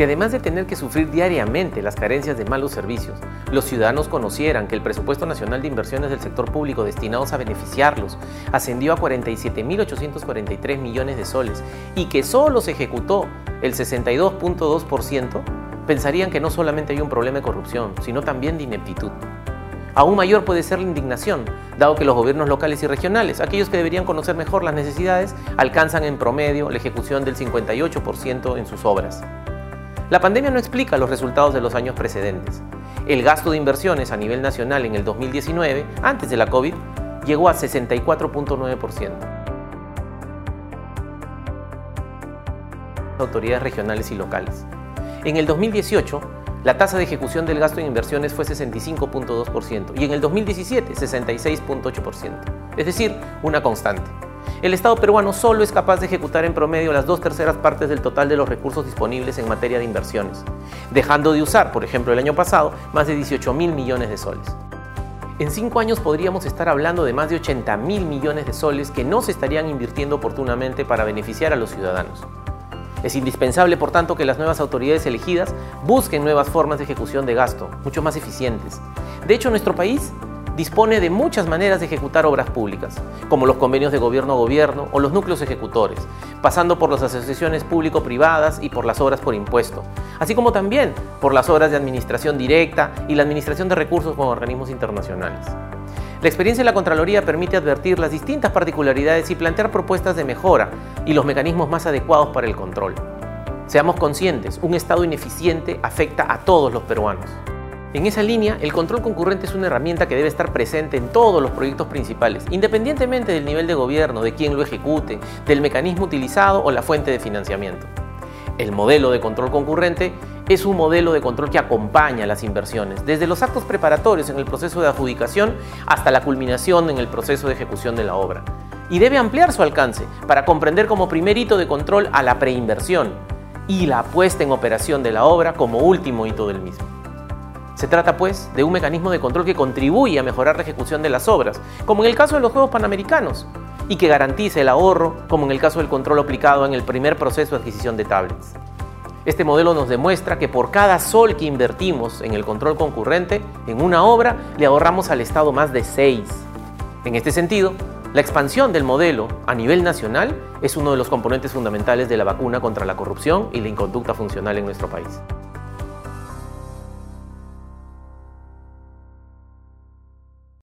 Si además de tener que sufrir diariamente las carencias de malos servicios, los ciudadanos conocieran que el presupuesto nacional de inversiones del sector público destinados a beneficiarlos ascendió a 47.843 millones de soles y que solo se ejecutó el 62.2%, pensarían que no solamente hay un problema de corrupción, sino también de ineptitud. Aún mayor puede ser la indignación, dado que los gobiernos locales y regionales, aquellos que deberían conocer mejor las necesidades, alcanzan en promedio la ejecución del 58% en sus obras. La pandemia no explica los resultados de los años precedentes. El gasto de inversiones a nivel nacional en el 2019, antes de la COVID, llegó a 64.9%. Autoridades regionales y locales. En el 2018, la tasa de ejecución del gasto en inversiones fue 65.2% y en el 2017 66.8%, es decir, una constante. El Estado peruano solo es capaz de ejecutar en promedio las dos terceras partes del total de los recursos disponibles en materia de inversiones, dejando de usar, por ejemplo, el año pasado, más de 18 mil millones de soles. En cinco años podríamos estar hablando de más de 80 mil millones de soles que no se estarían invirtiendo oportunamente para beneficiar a los ciudadanos. Es indispensable, por tanto, que las nuevas autoridades elegidas busquen nuevas formas de ejecución de gasto, mucho más eficientes. De hecho, nuestro país dispone de muchas maneras de ejecutar obras públicas, como los convenios de gobierno a gobierno o los núcleos ejecutores, pasando por las asociaciones público-privadas y por las obras por impuesto, así como también por las obras de administración directa y la administración de recursos con organismos internacionales. La experiencia de la Contraloría permite advertir las distintas particularidades y plantear propuestas de mejora y los mecanismos más adecuados para el control. Seamos conscientes, un Estado ineficiente afecta a todos los peruanos. En esa línea, el control concurrente es una herramienta que debe estar presente en todos los proyectos principales, independientemente del nivel de gobierno, de quién lo ejecute, del mecanismo utilizado o la fuente de financiamiento. El modelo de control concurrente es un modelo de control que acompaña las inversiones, desde los actos preparatorios en el proceso de adjudicación hasta la culminación en el proceso de ejecución de la obra. Y debe ampliar su alcance para comprender como primer hito de control a la preinversión y la puesta en operación de la obra como último hito del mismo. Se trata, pues, de un mecanismo de control que contribuye a mejorar la ejecución de las obras, como en el caso de los Juegos Panamericanos, y que garantice el ahorro, como en el caso del control aplicado en el primer proceso de adquisición de tablets. Este modelo nos demuestra que por cada sol que invertimos en el control concurrente, en una obra, le ahorramos al Estado más de seis. En este sentido, la expansión del modelo a nivel nacional es uno de los componentes fundamentales de la vacuna contra la corrupción y la inconducta funcional en nuestro país.